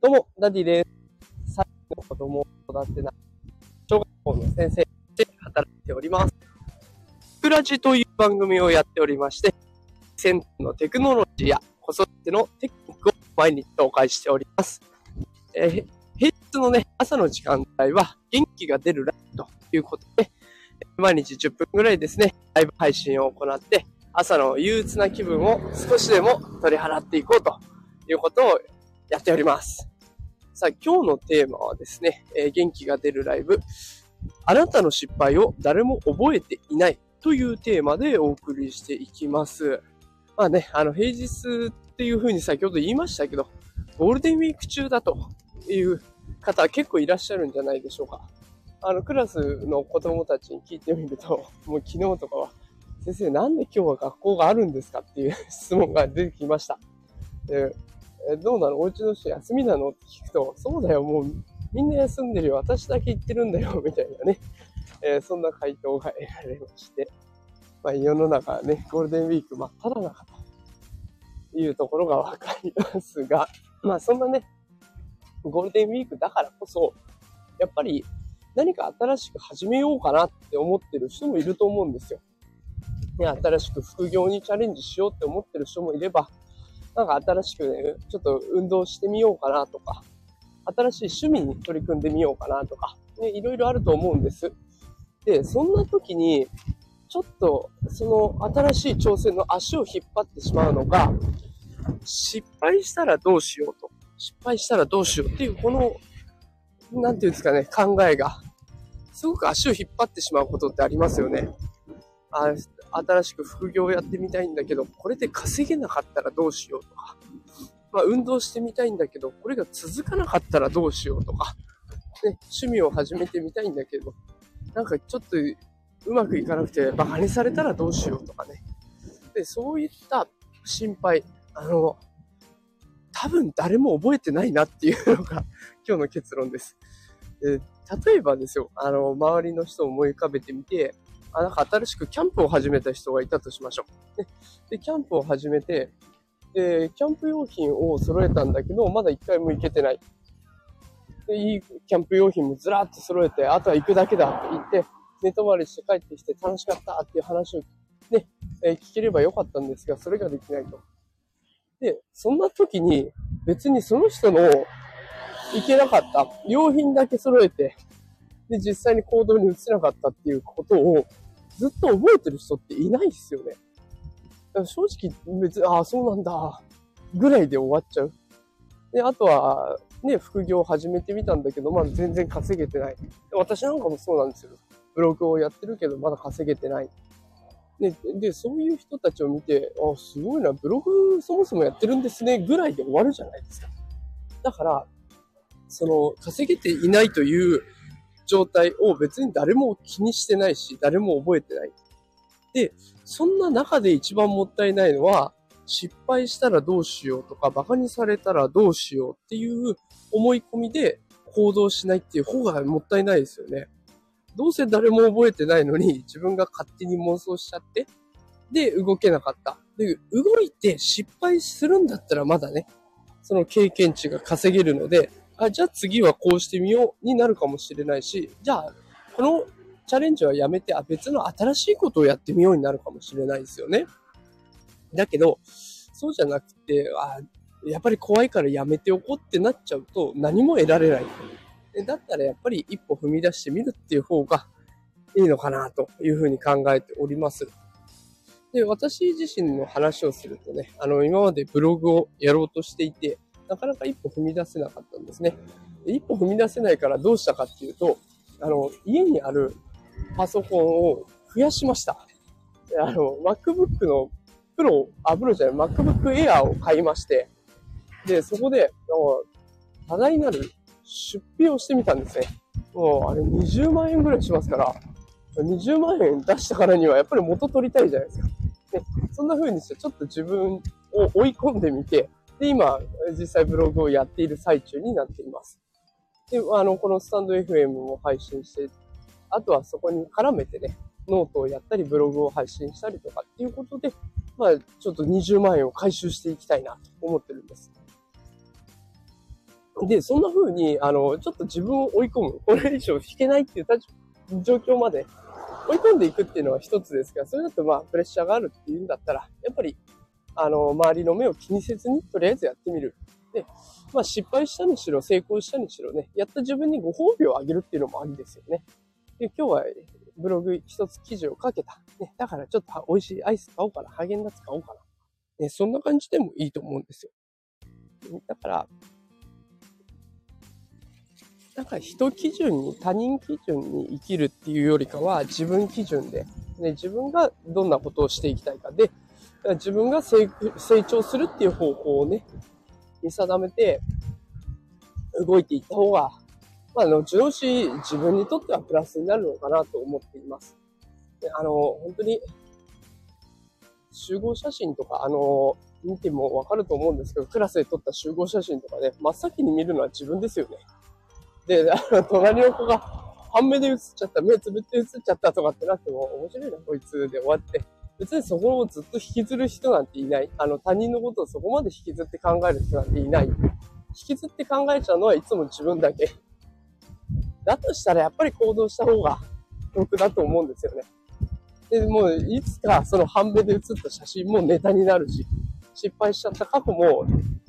どうも、ダディです。最後の子供を育てない小学校の先生として働いております。プラジという番組をやっておりまして、先端のテクノロジーや子育てのテクニックを毎日紹介しております。えー平日のね、朝の時間帯は元気が出るライブということで、毎日10分ぐらいですね、ライブ配信を行って、朝の憂鬱な気分を少しでも取り払っていこうということをやっております。さあ、今日のテーマはですね、えー元気が出るライブ、あなたの失敗を誰も覚えていないというテーマでお送りしていきます。まあね、あの、平日っていうふうに先ほど言いましたけど、ゴールデンウィーク中だという方結構いらっしゃるんじゃないでしょうか。あの、クラスの子供たちに聞いてみると、もう昨日とかは、先生なんで今日は学校があるんですかっていう質問が出てきました。えどうなの？お家の人休みなの？って聞くと、そうだよ、もうみんな休んでるよ、私だけ行ってるんだよ、みたいなね、えーそんな回答が得られまして、まあ、世の中ね、ゴールデンウィーク真っ只中というところがわかりますが、まあそんなね、ゴールデンウィークだからこそ、やっぱり何か新しく始めようかなって思ってる人もいると思うんですよ。ね、新しく副業にチャレンジしようって思ってる人もいれば、なんか新しくね、ちょっと運動してみようかなとか、新しい趣味に取り組んでみようかなとか、ね、いろいろあると思うんです。で、そんな時に、ちょっと、その新しい挑戦の足を引っ張ってしまうのが、失敗したらどうしようと。失敗したらどうしようっていう、この、なんていうんですかね、考えが、すごく足を引っ張ってしまうことってありますよね。あ新しく副業をやってみたいんだけど、これで稼げなかったらどうしようとか、まあ、運動してみたいんだけど、これが続かなかったらどうしようとか、ね、趣味を始めてみたいんだけど、なんかちょっとうまくいかなくてバカにされたらどうしようとかね。で、そういった心配、あの、多分誰も覚えてないなっていうのが 今日の結論です。で例えばですよ、あの、周りの人を思い浮かべてみて、あ、なんか新しくキャンプを始めた人がいたとしましょう。ね、で、キャンプを始めて、で、キャンプ用品を揃えたんだけど、まだ一回も行けてない。で、いいキャンプ用品もずらっと揃えて、あとは行くだけだって言って、寝泊まりして帰ってきて楽しかったっていう話をね、え聞ければよかったんですが、それができないと。で、そんな時に別にその人の行けなかった用品だけ揃えて、で、実際に行動に移せなかったっていうことをずっと覚えてる人っていないですよね。だから正直別に、ああ、そうなんだ、ぐらいで終わっちゃう。で、あとは、ね、副業を始めてみたんだけど、まだ全然稼げてない。私なんかもそうなんですよ。ブログをやってるけど、まだ稼げてない。で、で、そういう人たちを見て、ああ、すごいな、ブログそもそもやってるんですね、ぐらいで終わるじゃないですか。だから、その、稼げていないという状態を別に誰も気にしてないし、誰も覚えてない。で、そんな中で一番もったいないのは、失敗したらどうしようとか、馬鹿にされたらどうしようっていう思い込みで行動しないっていう方がもったいないですよね。どうせ誰も覚えてないのに自分が勝手に妄想しちゃって、で、動けなかった。で、動いて失敗するんだったらまだね、その経験値が稼げるので、あ、じゃあ次はこうしてみようになるかもしれないし、じゃあ、このチャレンジはやめて、あ、別の新しいことをやってみようになるかもしれないですよね。だけど、そうじゃなくて、あ、やっぱり怖いからやめておこうってなっちゃうと何も得られない。でだったらやっぱり一歩踏み出してみるっていう方がいいのかなというふうに考えております。で、私自身の話をするとね、あの、今までブログをやろうとしていて、なかなか一歩踏み出せなかったんですね。一歩踏み出せないからどうしたかっていうと、あの、家にあるパソコンを増やしました。あの、MacBook のプロ、あ、プロじゃない、MacBook Air を買いまして、で、そこで、あの多大なる出費をしてみたんですね。もう、あれ20万円ぐらいしますから、20万円出したからにはやっぱり元取りたいじゃないですか。で、そんな風にしてちょっと自分を追い込んでみて、で、今、実際ブログをやっている最中になっています。で、あの、このスタンド FM も配信して、あとはそこに絡めてね、ノートをやったり、ブログを配信したりとかっていうことで、まあ、ちょっと20万円を回収していきたいなと思ってるんです。で、そんな風に、あの、ちょっと自分を追い込む。これ以上引けないっていう状況まで追い込んでいくっていうのは一つですが、それだとまあ、プレッシャーがあるっていうんだったら、やっぱり、あの、周りの目を気にせずに、とりあえずやってみる。で、まあ、失敗したにしろ、成功したにしろね、やった自分にご褒美をあげるっていうのもありですよね。で、今日は、ブログ一つ記事をかけた。ね、だからちょっと美味しいアイス買おうかな。ハーゲンダッツ買おうかな。ね、そんな感じでもいいと思うんですよ。だから、なんか人基準に、他人基準に生きるっていうよりかは自分基準で、ね、自分がどんなことをしていきたいかで、自分が成長するっていう方法をね、見定めて動いていった方が、まあ、後々自分にとってはプラスになるのかなと思っています。であの、本当に集合写真とか、あの、見てもわかると思うんですけど、クラスで撮った集合写真とかで、真っ先に見るのは自分ですよね。で、あの、隣の子が半目で映っちゃった、目つぶって映っちゃったとかってなっても、面白いな、こいつで終わって。別にそこをずっと引きずる人なんていない。あの、他人のことをそこまで引きずって考える人なんていない。引きずって考えちゃうのはいつも自分だけ。だとしたらやっぱり行動した方が 得だと思うんですよね。で、もういつかその半目で写った写真もネタになるし、失敗しちゃった過去も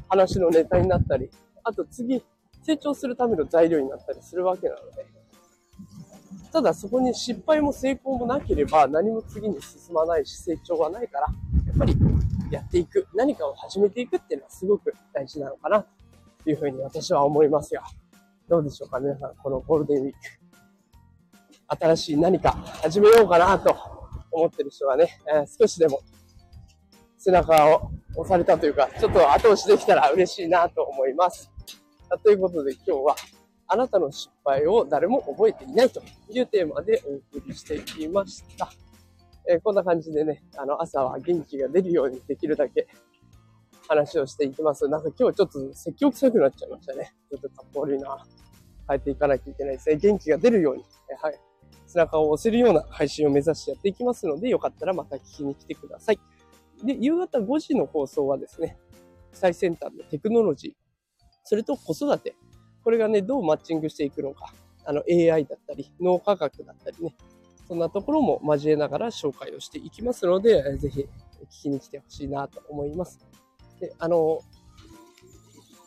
話のネタになったり、あと次、成長するための材料になったりするわけなので。ただそこに失敗も成功もなければ何も次に進まないし成長はないから、やっぱりやっていく、何かを始めていくっていうのはすごく大事なのかなというふうに私は思いますが、どうでしょうか皆さん、このゴールデンウィーク。新しい何か始めようかなと思ってる人がね、えー、少しでも背中を押されたというか、ちょっと後押しできたら嬉しいなと思います。ということで今日は、あなたの失敗を誰も覚えていないというテーマでお送りしてきました。えー、こんな感じでね、あの、朝は元気が出るようにできるだけ話をしていきます。なんか今日ちょっと積極臭くなっちゃいましたね。ちょっとかっこ悪いな。変えていかなきゃいけないですね。元気が出るように、はい。背中を押せるような配信を目指してやっていきますので、よかったらまた聞きに来てください。で、夕方5時の放送はですね、最先端のテクノロジー、それと子育て。これがね、どうマッチングしていくのか。あの、AI だったり、脳科学だったりね。そんなところも交えながら紹介をしていきますので、ぜひ聞きに来てほしいなと思います。で、あの、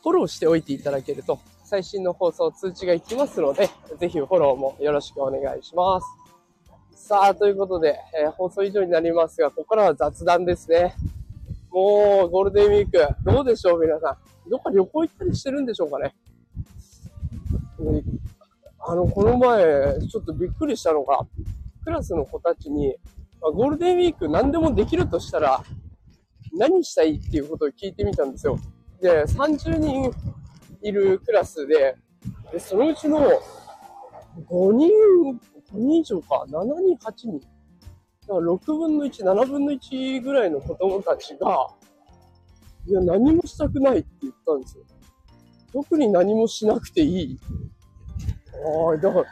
フォローしておいていただけると、最新の放送通知が行きますので、ぜひフォローもよろしくお願いします。さあ、ということで、えー、放送以上になりますが、ここからは雑談ですね。もう、ゴールデンウィーク、どうでしょう、皆さん。どっか旅行行ったりしてるんでしょうかね。あの、この前、ちょっとびっくりしたのが、クラスの子たちに、ゴールデンウィーク何でもできるとしたら、何したいっていうことを聞いてみたんですよ。で、30人いるクラスで、でそのうちの5人、5人以上か、7人、8人。だから6分の1、7分の1ぐらいの子供たちが、いや、何もしたくないって言ったんですよ。特に何もしなくていい。ああ、だから、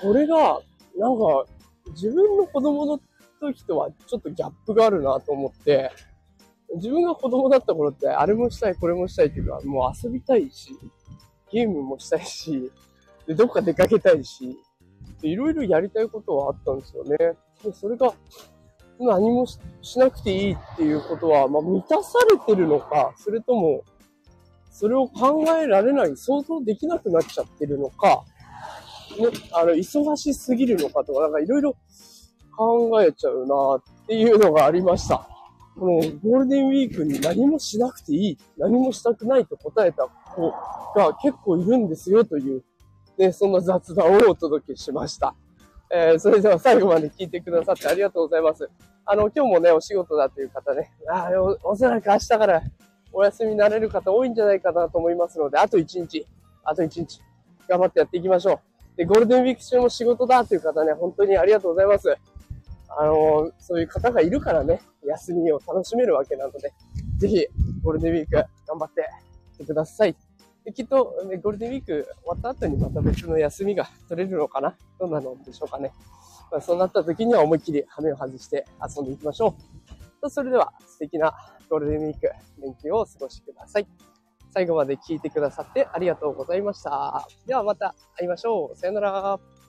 これが、なんか、自分の子供の時とはちょっとギャップがあるなと思って、自分が子供だった頃って、あれもしたい、これもしたいっていうか、もう遊びたいし、ゲームもしたいし、で、どっか出かけたいし、いろいろやりたいことはあったんですよね。で、それが、何もしなくていいっていうことは、まあ、満たされてるのか、それとも、それを考えられない、想像できなくなっちゃってるのか、ね、あの、忙しすぎるのかとか、なんかいろいろ考えちゃうなっていうのがありました。このゴールデンウィークに何もしなくていい、何もしたくないと答えた子が結構いるんですよという、ね、そんな雑談をお届けしました。えー、それでは最後まで聞いてくださってありがとうございます。あの、今日もね、お仕事だという方ね、あおおそらく明日からお休みになれる方多いんじゃないかなと思いますので、あと1日、あと1日、頑張ってやっていきましょう。で、ゴールデンウィーク中も仕事だという方ね、本当にありがとうございます。あの、そういう方がいるからね、休みを楽しめるわけなので、ぜひ、ゴールデンウィーク頑張っててください。できっと、ね、ゴールデンウィーク終わった後にまた別の休みが取れるのかな？どうなのでしょうかね。まあ、そうなった時には思いっきり羽目を外して遊んでいきましょう。それでは素敵なゴールデンウィーク連休をお過ごしください。最後まで聞いてくださってありがとうございました。ではまた会いましょう。さよなら。